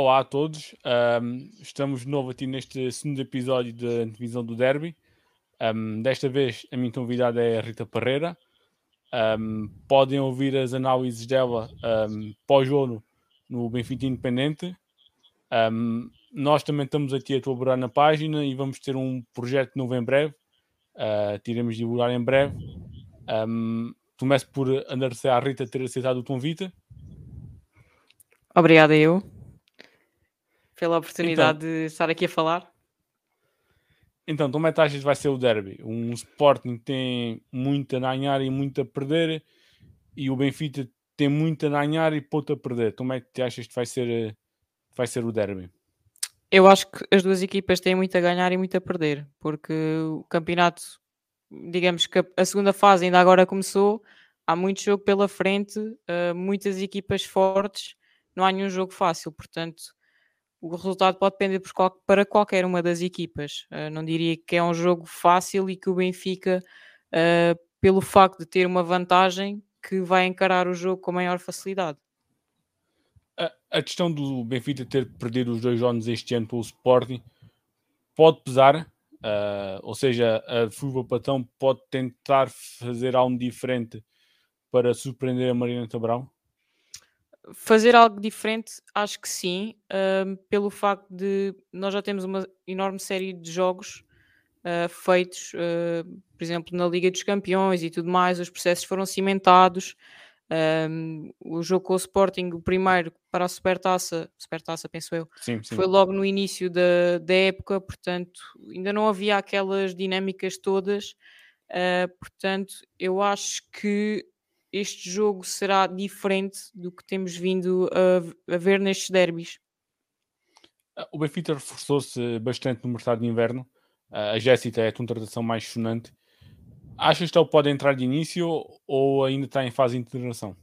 Olá a todos, um, estamos de novo aqui neste segundo episódio da divisão do Derby. Um, desta vez a minha convidada é a Rita Parreira. Um, podem ouvir as análises dela pós-jogo no Benfica Independente. nós também estamos aqui a colaborar na página e vamos ter um projeto novo em breve. Uh, tiremos divulgar em breve. começo por agradecer à Rita ter aceitado o convite. Obrigada eu pela oportunidade então, de estar aqui a falar. Então, como é que achas que vai ser o derby? Um Sporting tem muito a ganhar e muito a perder, e o Benfica tem muito a ganhar e pouco a perder. Como é que achas que vai ser, vai ser o derby? Eu acho que as duas equipas têm muito a ganhar e muito a perder, porque o campeonato, digamos que a segunda fase ainda agora começou, há muito jogo pela frente, uh, muitas equipas fortes, não há nenhum jogo fácil, portanto o resultado pode depender para qualquer uma das equipas. Uh, não diria que é um jogo fácil e que o Benfica, uh, pelo facto de ter uma vantagem, que vai encarar o jogo com maior facilidade. A, a questão do Benfica ter perdido os dois jogos este ano pelo Sporting pode pesar, uh, ou seja, a Fuva Patão pode tentar fazer algo diferente para surpreender a Marina Tabrão? Fazer algo diferente, acho que sim, pelo facto de nós já temos uma enorme série de jogos uh, feitos, uh, por exemplo, na Liga dos Campeões e tudo mais, os processos foram cimentados. o jogo com o Sporting, o primeiro para a Supertaça, Supertaça penso eu, sim, sim. foi logo no início da, da época, portanto, ainda não havia aquelas dinâmicas todas. Uh, portanto, eu acho que este jogo será diferente do que temos vindo a, a ver nestes derbys. Ah, o Benfica reforçou-se bastante no mercado de inverno. Ah, a Jéssica é a contratação mais sonante. Achas que ele pode entrar de início ou ainda está em fase de integração?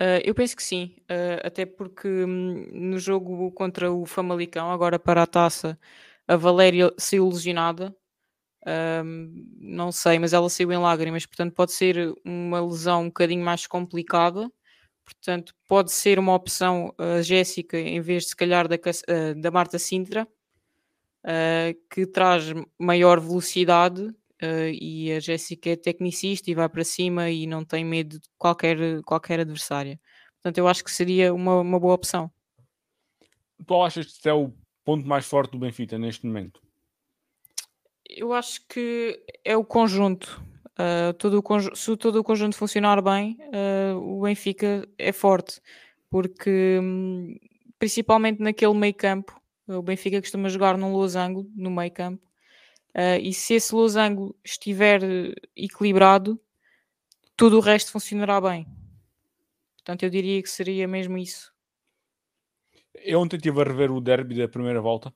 Uh, eu penso que sim, uh, até porque um, no jogo contra o Famalicão, agora para a taça, a Valéria saiu lesionada um, não sei, mas ela saiu em lágrimas, portanto pode ser uma lesão um bocadinho mais complicada. Portanto, pode ser uma opção a Jéssica em vez de se calhar da, uh, da Marta Sintra, uh, que traz maior velocidade uh, e a Jéssica é tecnicista e vai para cima e não tem medo de qualquer, qualquer adversária. Portanto, eu acho que seria uma, uma boa opção. Tu achas que é o ponto mais forte do Benfica neste momento? Eu acho que é o conjunto. Uh, todo o se todo o conjunto funcionar bem, uh, o Benfica é forte, porque um, principalmente naquele meio campo, o Benfica costuma jogar num losango no meio campo, uh, e se esse losango estiver equilibrado, tudo o resto funcionará bem. Portanto, eu diria que seria mesmo isso. Eu ontem estive a rever o derby da primeira volta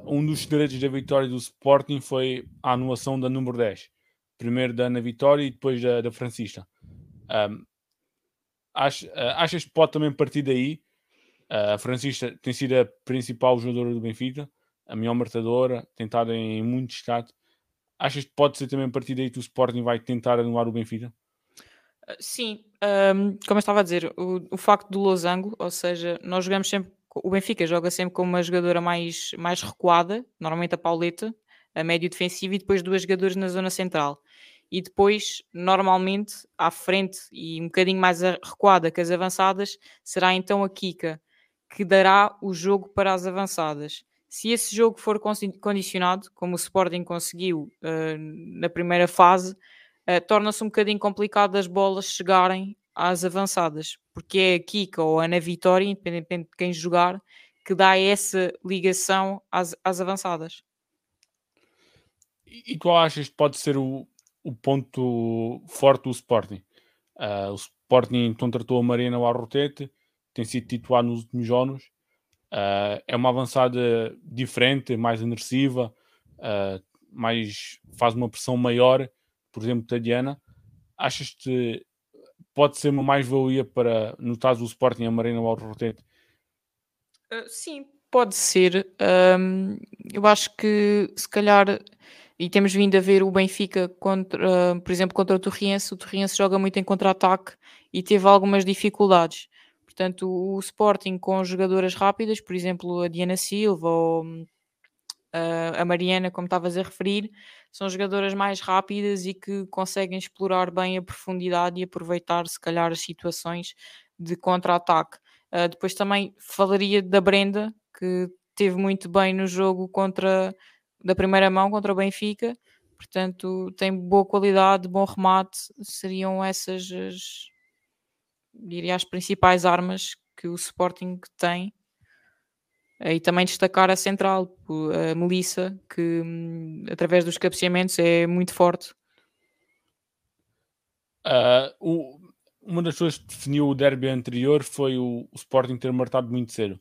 um dos segredos da vitória do Sporting foi a anulação da número 10. Primeiro da Ana Vitória e depois da, da Francisca. Um, ach, ah, achas que pode também partir daí? Uh, a Francisca tem sido a principal jogadora do Benfica, a melhor marcadora, tem estado em muito destaque. Achas que pode ser também a partir daí que o Sporting vai tentar anular o Benfica? Ah, sim, um, como eu estava a dizer, o, o facto do losango, ou seja, nós jogamos sempre o Benfica joga sempre com uma jogadora mais, mais recuada, normalmente a Pauleta, a médio defensivo, e depois duas jogadoras na zona central. E depois, normalmente, à frente e um bocadinho mais recuada que as avançadas, será então a Kika, que dará o jogo para as avançadas. Se esse jogo for condicionado, como o Sporting conseguiu uh, na primeira fase, uh, torna-se um bocadinho complicado as bolas chegarem às avançadas, porque é a Kika ou a Ana Vitória, independentemente de quem jogar, que dá essa ligação às, às avançadas. E, qual achas que pode ser o, o ponto forte do Sporting? Uh, o Sporting contratou a Marina Arrotete, tem sido titular nos últimos jogos. Uh, é uma avançada diferente, mais agressiva, uh, mais, faz uma pressão maior, por exemplo, Tadiana. Achas que pode ser uma mais-valia para, no caso do Sporting, a Marina Alrotete? Uh, sim, pode ser. Um, eu acho que se calhar, e temos vindo a ver o Benfica, contra, uh, por exemplo, contra o Torriense, o Torriense joga muito em contra-ataque e teve algumas dificuldades. Portanto, o Sporting com jogadoras rápidas, por exemplo, a Diana Silva ou uh, a Mariana, como estavas a referir, são jogadoras mais rápidas e que conseguem explorar bem a profundidade e aproveitar, se calhar, as situações de contra-ataque. Uh, depois também falaria da Brenda, que teve muito bem no jogo contra da primeira mão contra o Benfica, portanto tem boa qualidade, bom remate, seriam essas as, diria as principais armas que o Sporting tem. E também destacar a central, a Melissa, que hum, através dos cabeceamentos é muito forte. Uh, o, uma das coisas que definiu o derby anterior foi o, o Sporting ter marcado muito cedo.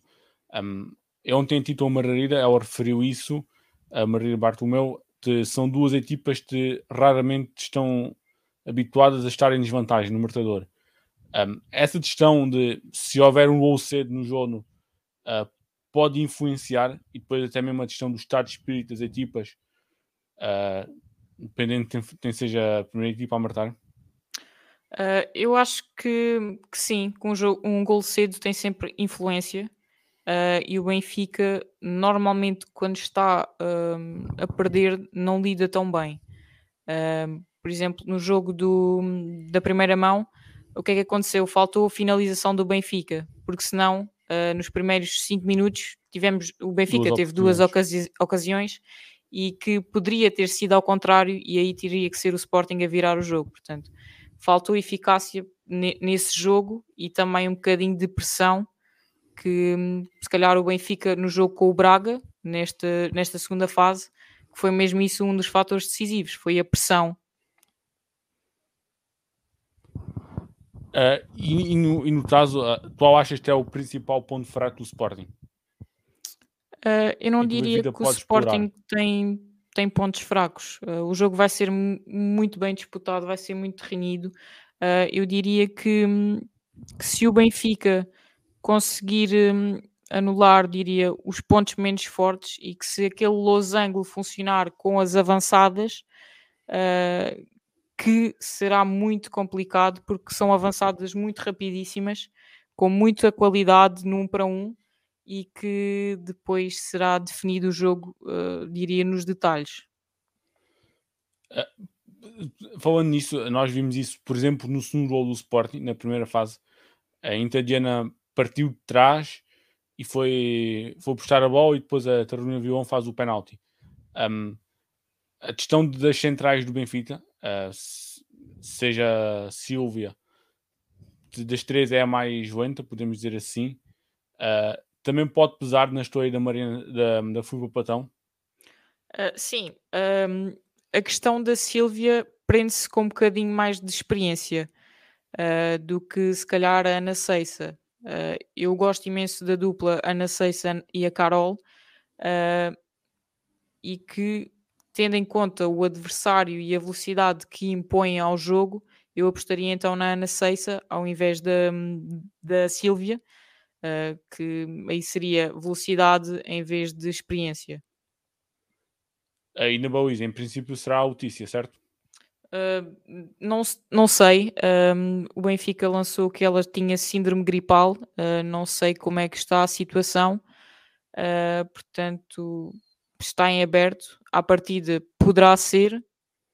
Um, eu ontem Tito Margarida, ela referiu isso, a Margarida Bartolomeu, de, são duas equipas que raramente estão habituadas a estar em desvantagem no marcador. Um, essa questão de se houver um gol cedo no jogo uh, pode influenciar e depois até mesmo a questão do estado de espírito das equipas, uh, dependendo de quem, quem seja a primeira equipa a marcar. Uh, eu acho que, que sim, que um, um gol cedo tem sempre influência uh, e o Benfica normalmente quando está a perder não lida tão bem. por exemplo, no jogo do, da primeira mão, o que é que aconteceu? Faltou a finalização do Benfica, porque senão nos primeiros 5 minutos tivemos o Benfica duas teve duas ocasi ocasiões e que poderia ter sido ao contrário e aí teria que ser o Sporting a virar o jogo. Portanto, faltou eficácia nesse jogo e também um bocadinho de pressão que se calhar o Benfica no jogo com o Braga, nesta, nesta segunda fase, que foi mesmo isso um dos fatores decisivos, foi a pressão. Uh, e, e, no, e, no, caso, uh, qual achas que é o principal ponto fraco do Sporting? Uh, eu não diria que o Sporting tem tem pontos fracos. O jogo vai ser muito bem disputado, vai ser muito renhido. Eu diria que, que, se o Benfica conseguir um, anular, diria, os pontos menos fortes e que se aquele losango funcionar com as avançadas, uh, que será muito complicado porque são avançadas muito rapidíssimas, com muita qualidade num para um e que depois será definido o jogo, uh, diria, nos detalhes. Uh, falando nisso, nós vimos isso, por exemplo, no segundo gol do Sporting, na primeira fase. A Intadiana partiu de trás e foi, foi buscar a bola e depois a Carolina Vilão faz o penalti. Um, a questão das centrais do Benfica, uh, seja Silvia, das três é a mais lenta, podemos dizer assim. Uh, também pode pesar na história da Marina da, da Fuba Patão? Uh, sim, um, a questão da Silvia prende-se com um bocadinho mais de experiência uh, do que se calhar a Ana Seissa. Eu gosto imenso da dupla Ana Seissa e a Carol e que, tendo em conta o adversário e a velocidade que impõem ao jogo, eu apostaria então na Ana Seissa ao invés da, da Silvia uh, que aí seria velocidade em vez de experiência. Aí na Bois, em princípio, será a Letícia, certo? Uh, não, não sei. Um, o Benfica lançou que ela tinha síndrome gripal. Uh, não sei como é que está a situação. Uh, portanto, está em aberto. À partida, poderá ser.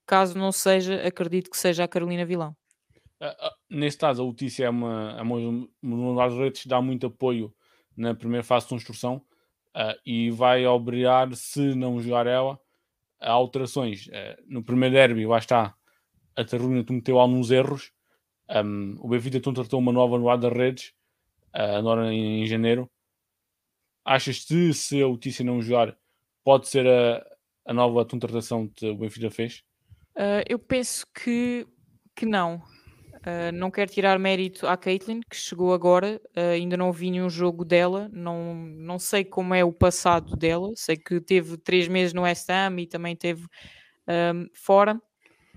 Caso não seja, acredito que seja a Carolina Vilão. Uh, neste caso, a Letícia é uma, é uma, uma das redes dá muito apoio na primeira fase de construção uh, e vai obrigar, se não jogar ela, a alterações. Uh, no primeiro derby, lá está, a Tarruna cometeu alguns erros. Um, o Benfica contratou uma nova no lado das redes, agora em, em, janeiro. Achas que se a Letícia não jogar, pode ser a, a nova contratação que o Benfica fez? eu penso que, que não Uh, não quero tirar mérito à Caitlyn, que chegou agora, uh, ainda não vi nenhum jogo dela, não, não sei como é o passado dela, sei que teve três meses no West Ham e também teve um, fora,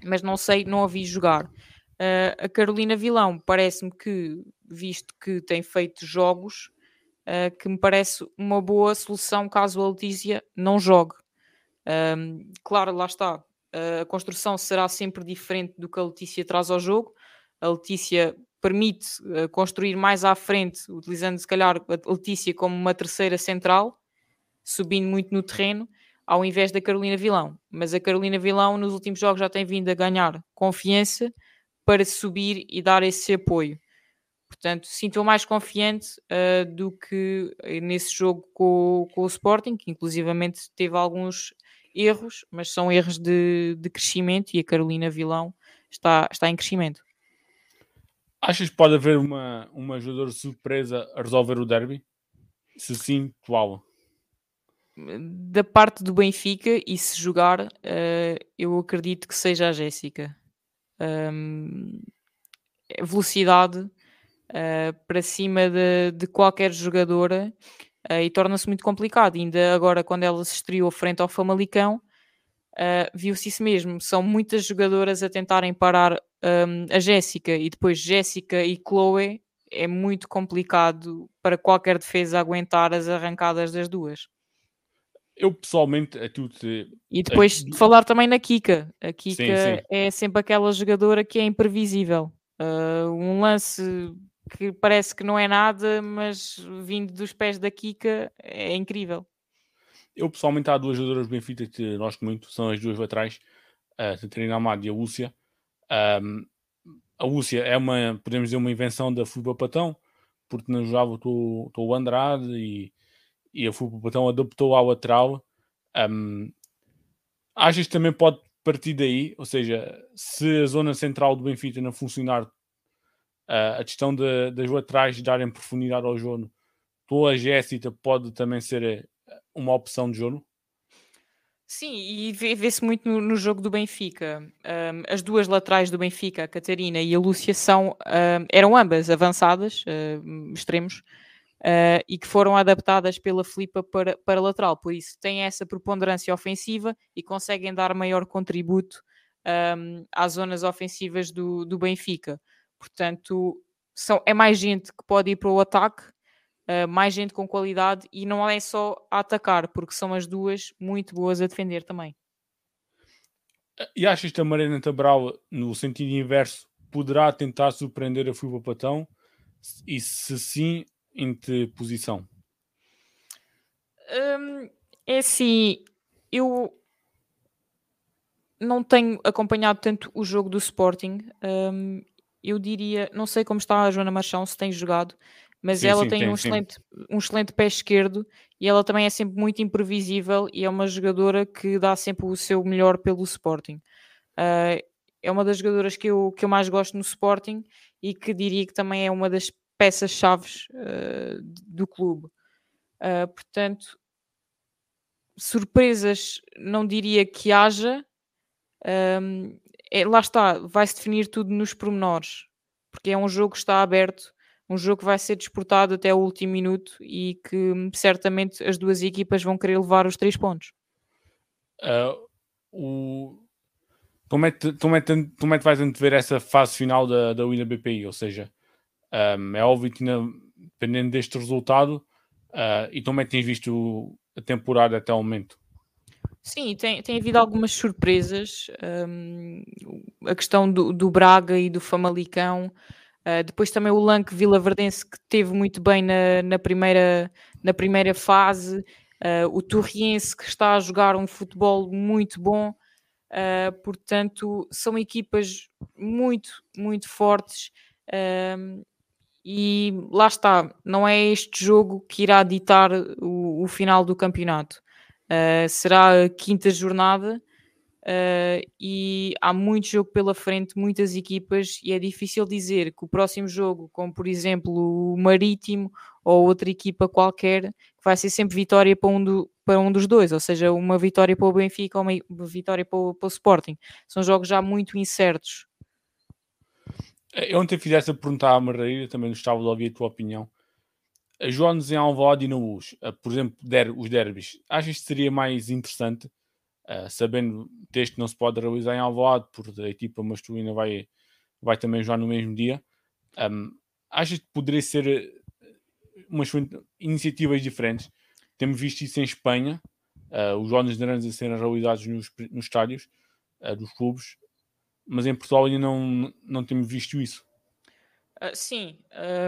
mas não sei, não a vi jogar. Uh, a Carolina Vilão parece-me que, visto que tem feito jogos, que me parece uma boa solução caso a Letícia não jogue. Um, claro, lá está, a construção será sempre diferente do que a Letícia traz ao jogo, a Letícia permite uh, construir mais à frente, utilizando se calhar a Letícia como uma terceira central, subindo muito no terreno, ao invés da Carolina Vilão. Mas a Carolina Vilão nos últimos jogos já tem vindo a ganhar confiança para subir e dar esse apoio. Portanto, sinto mais confiante uh, do que nesse jogo com, com, o Sporting, que inclusivamente teve alguns erros, mas são erros de, de crescimento e a Carolina Vilão está, está em crescimento. Achas que pode haver uma, uma jogadora surpresa a resolver o derby? Se sim, qual? Da parte do Benfica, e se jogar, uh, eu acredito que seja a Jéssica. Um, velocidade uh, para cima de, de qualquer jogadora uh, e torna-se muito complicado. Ainda agora, quando ela se estreou frente ao Famalicão, uh, viu-se isso mesmo. São muitas jogadoras a tentarem parar um, a Jéssica e depois Jéssica e Chloe. É muito complicado para qualquer defesa aguentar as arrancadas das duas. Eu pessoalmente, a tudo. E depois de falar também na Kika. A Kika sim, sim. é sempre aquela jogadora que é imprevisível. Uh, um lance que parece que não é nada, mas vindo dos pés da Kika é incrível. Eu pessoalmente há duas jogadoras do Benfica que gosto muito, são as duas laterais, a Catarina Amado e a Lúcia. Um, a Lúcia é uma, podemos dizer, uma invenção da Futebol Patão, porque não jogava o Andrade e, e a Futebol Patão adaptou ao lateral. Um, achas que também pode partir daí? Ou seja, se a zona central do Benfica não funcionar, uh, a questão de, das laterais darem profundidade ao jogo, tua Jéssica pode também ser uma opção de jogo? Sim, e vê-se muito no, no, jogo do Benfica. Um, as duas laterais do Benfica, a Catarina e a Lúcia, são, um, eram ambas avançadas, uh, extremos, uh, e que foram adaptadas pela Filipa para, para lateral. Por isso, têm essa preponderância ofensiva e conseguem dar maior contributo um, às zonas ofensivas do, do Benfica. Portanto, são, é mais gente que pode ir para o ataque uh, mais gente com qualidade e não é só a atacar, porque são as duas muito boas a defender também. E achas que a Marina Tabral, no sentido inverso, poderá tentar surpreender a Fuba Patão? E se sim, em que posição? Um, é assim, eu não tenho acompanhado tanto o jogo do Sporting. Um, eu diria, não sei como está a Joana Marchão, se tem jogado, mas sim, ela sim, tem, tem um, excelente, um excelente pé esquerdo e ela também é sempre muito imprevisível e é uma jogadora que dá sempre o seu melhor pelo Sporting. Uh, é uma das jogadoras que eu, que eu mais gosto no Sporting e que diria que também é uma das peças-chaves uh, do clube. Uh, portanto, surpresas não diria que haja. Um, é, lá está, vai-se definir tudo nos pormenores, porque é um jogo que está aberto um jogo que vai ser disputado até o último minuto e que hum, certamente as duas equipas vão querer levar os três pontos. Uh, o... Como é, que, como, é que, como é que vais antever essa fase final da, da Wina BPI? Ou seja, um, é óbvio que dependendo deste resultado, uh, e como é que tens visto a temporada até o momento? Sim, tem, tem havido algumas surpresas. Um, a questão do, do Braga e do Famalicão Uh, depois também o Lanque Vila Verdense que teve muito bem na, na, primeira, na primeira fase. Uh, o Torriense que está a jogar um futebol muito bom. Uh, portanto, são equipas muito, muito fortes. e lá está, não é este jogo que irá ditar o, o final do campeonato. Será a quinta jornada Uh, e há muito jogo pela frente, muitas equipas, e é difícil dizer que o próximo jogo, como por exemplo o Marítimo ou outra equipa qualquer, vai ser sempre vitória para um, do, para um dos dois, ou seja, uma vitória para o Benfica ou uma vitória para o, para o Sporting. São jogos já muito incertos. Eu ontem fizesse a perguntar à Marreira, também gostava de ouvir a tua opinião. Jones em Alvalade e no Luz, por exemplo, der, os derbys, achas que seria mais interessante? Uh, sabendo que não se pode realizar em Alvalade, porque a equipa masculina vai, vai também jogar no mesmo dia. Um, achas que poderia ser eh, umas iniciativas diferentes? Temos visto isso em Espanha, uh, os jogos grandes a serem realizados nos, nos estádios uh, dos clubes, mas em Portugal ainda não, não temos visto isso. Uh, sim,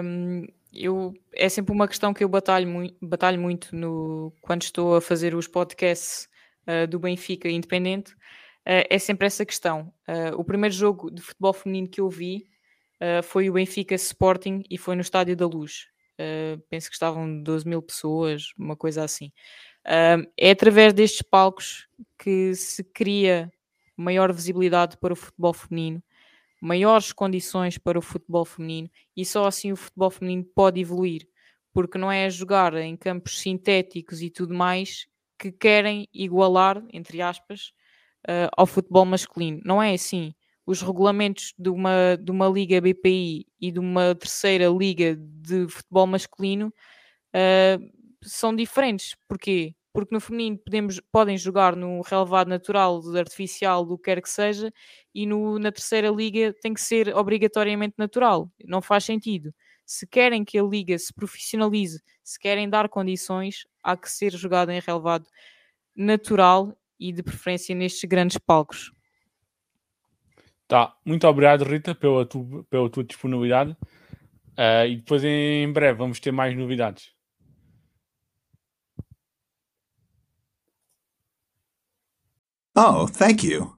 um, eu, é sempre uma questão que eu batalho, muito, batalho muito no, quando estou a fazer os podcasts uh, do Benfica Independente. Uh, é sempre essa questão. o primeiro jogo de futebol feminino que eu vi foi o Benfica Sporting e foi no Estádio da Luz. penso que estavam 12 mil pessoas, uma coisa assim. é através destes palcos que se cria maior visibilidade para o futebol feminino maiores condições para o futebol feminino e só assim o futebol feminino pode evoluir, porque não é jogar em campos sintéticos e tudo mais que querem igualar, entre aspas, uh, ao futebol masculino. Não é assim. Os regulamentos de uma, de uma liga BPI e de uma terceira liga de futebol masculino uh, são diferentes. Porquê? Porque no feminino podemos, podem jogar no relevado natural, artificial, do que quer que seja, e no, na terceira liga tem que ser obrigatoriamente natural. Não faz sentido. Se querem que a liga se profissionalize, se querem dar condições, há que ser jogado em relevado natural e de preferência nestes grandes palcos. Tá, muito obrigado Rita pela, tu, pela tua disponibilidade uh, e depois em breve vamos ter mais novidades. Oh, thank you.